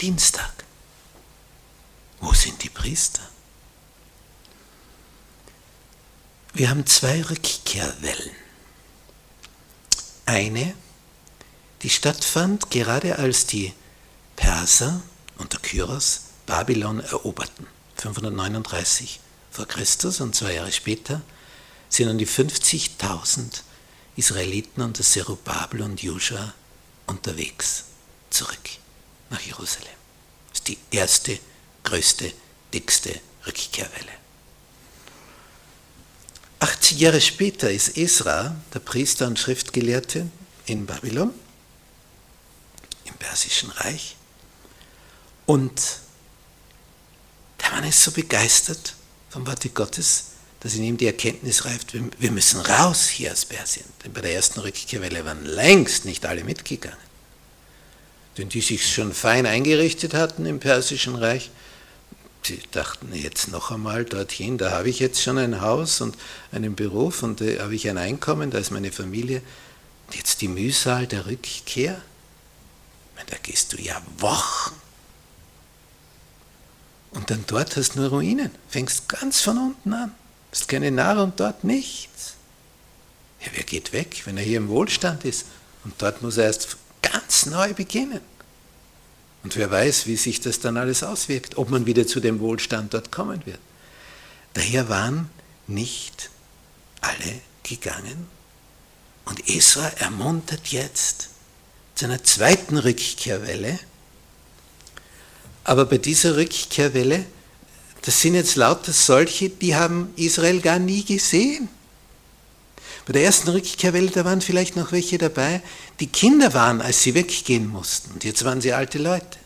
Dienstag. Wo sind die Priester? Wir haben zwei Rückkehrwellen. Eine, die stattfand gerade als die Perser unter Kyros Babylon eroberten, 539 vor Christus und zwei Jahre später sind dann die 50.000 Israeliten unter Zerubabel und Joshua unterwegs zurück nach Jerusalem. Das ist die erste, größte, dickste Rückkehrwelle. 80 Jahre später ist Esra, der Priester und Schriftgelehrte in Babylon, im Persischen Reich. Und der Mann ist so begeistert vom Worte Gottes, dass in ihm die Erkenntnis reift, wir müssen raus hier aus Persien. Denn bei der ersten Rückkehrwelle waren längst nicht alle mitgegangen. Denn die sich schon fein eingerichtet hatten im Persischen Reich, sie dachten jetzt noch einmal dorthin, da habe ich jetzt schon ein Haus und einen Beruf und da habe ich ein Einkommen, da ist meine Familie. Und jetzt die Mühsal der Rückkehr, da gehst du ja Wochen und dann dort hast du nur Ruinen. Fängst ganz von unten an. Hast keine Nahrung dort, nichts. Ja, wer geht weg, wenn er hier im Wohlstand ist? Und dort muss er erst ganz neu beginnen. Und wer weiß, wie sich das dann alles auswirkt, ob man wieder zu dem Wohlstand dort kommen wird. Daher waren nicht alle gegangen. Und Esra ermuntert jetzt zu einer zweiten Rückkehrwelle, aber bei dieser Rückkehrwelle, das sind jetzt lauter solche, die haben Israel gar nie gesehen. Bei der ersten Rückkehrwelle, da waren vielleicht noch welche dabei, die Kinder waren, als sie weggehen mussten. Und jetzt waren sie alte Leute.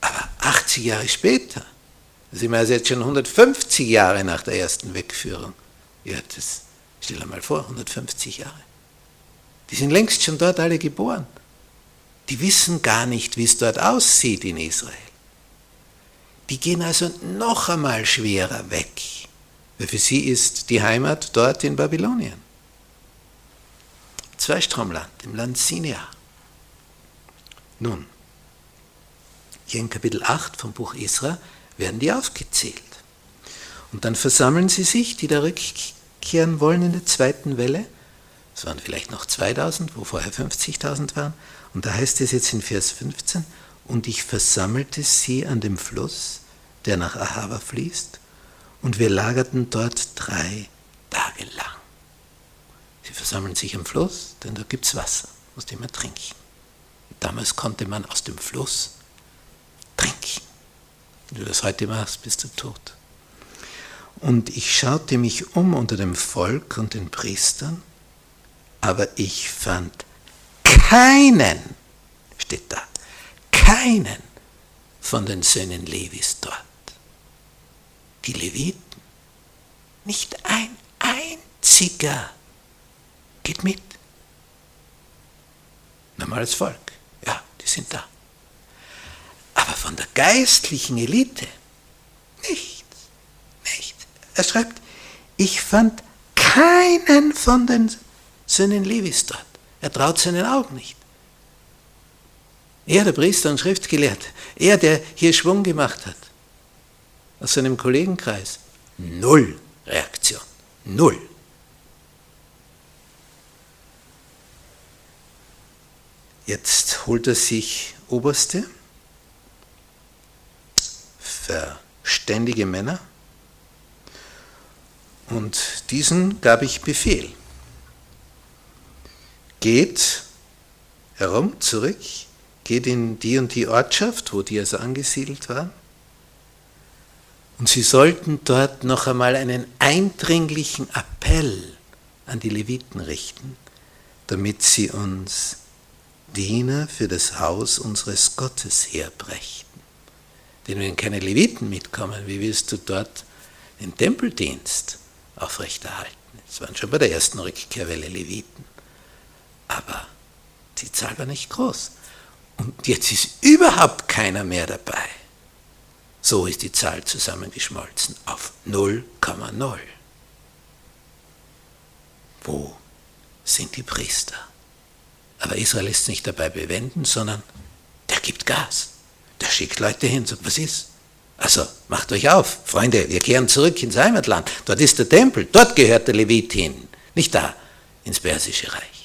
Aber 80 Jahre später, sind wir also jetzt schon 150 Jahre nach der ersten Wegführung. Ja, das stell dir mal vor, 150 Jahre. Die sind längst schon dort alle geboren die wissen gar nicht, wie es dort aussieht in Israel. Die gehen also noch einmal schwerer weg, für sie ist die Heimat dort in Babylonien. Zweistromland, im Land Sinea. Nun, hier in Kapitel 8 vom Buch Esra werden die aufgezählt. Und dann versammeln sie sich, die da rückkehren wollen in der zweiten Welle. Es waren vielleicht noch 2000, wo vorher 50.000 waren. Und da heißt es jetzt in Vers 15, und ich versammelte sie an dem Fluss, der nach Ahava fließt, und wir lagerten dort drei Tage lang. Sie versammeln sich am Fluss, denn da gibt es Wasser, aus dem man trinken. Damals konnte man aus dem Fluss trinken. Wenn du das heute machst, bist du tot. Und ich schaute mich um unter dem Volk und den Priestern, aber ich fand keinen, steht da, keinen von den Söhnen Levis dort. Die Leviten, nicht ein einziger geht mit. Normales Volk, ja, die sind da. Aber von der geistlichen Elite nichts, nichts. Er schreibt, ich fand keinen von den Söhnen Levis dort. Er traut seinen Augen nicht. Er, der Priester und Schriftgelehrte, er, der hier Schwung gemacht hat, aus seinem Kollegenkreis, null Reaktion. Null. Jetzt holt er sich Oberste, verständige Männer, und diesen gab ich Befehl geht herum, zurück, geht in die und die Ortschaft, wo die also angesiedelt waren. Und sie sollten dort noch einmal einen eindringlichen Appell an die Leviten richten, damit sie uns Diener für das Haus unseres Gottes herbrächten. Denn wenn keine Leviten mitkommen, wie willst du dort den Tempeldienst aufrechterhalten? Es waren schon bei der ersten Rückkehrwelle Leviten aber die Zahl war nicht groß. Und jetzt ist überhaupt keiner mehr dabei. So ist die Zahl zusammengeschmolzen auf 0,0. Wo sind die Priester? Aber Israel ist nicht dabei bewenden, sondern der gibt Gas. Der schickt Leute hin, sagt, was ist? Also macht euch auf, Freunde, wir kehren zurück ins Heimatland. Dort ist der Tempel, dort gehört der Levit hin, nicht da ins persische Reich.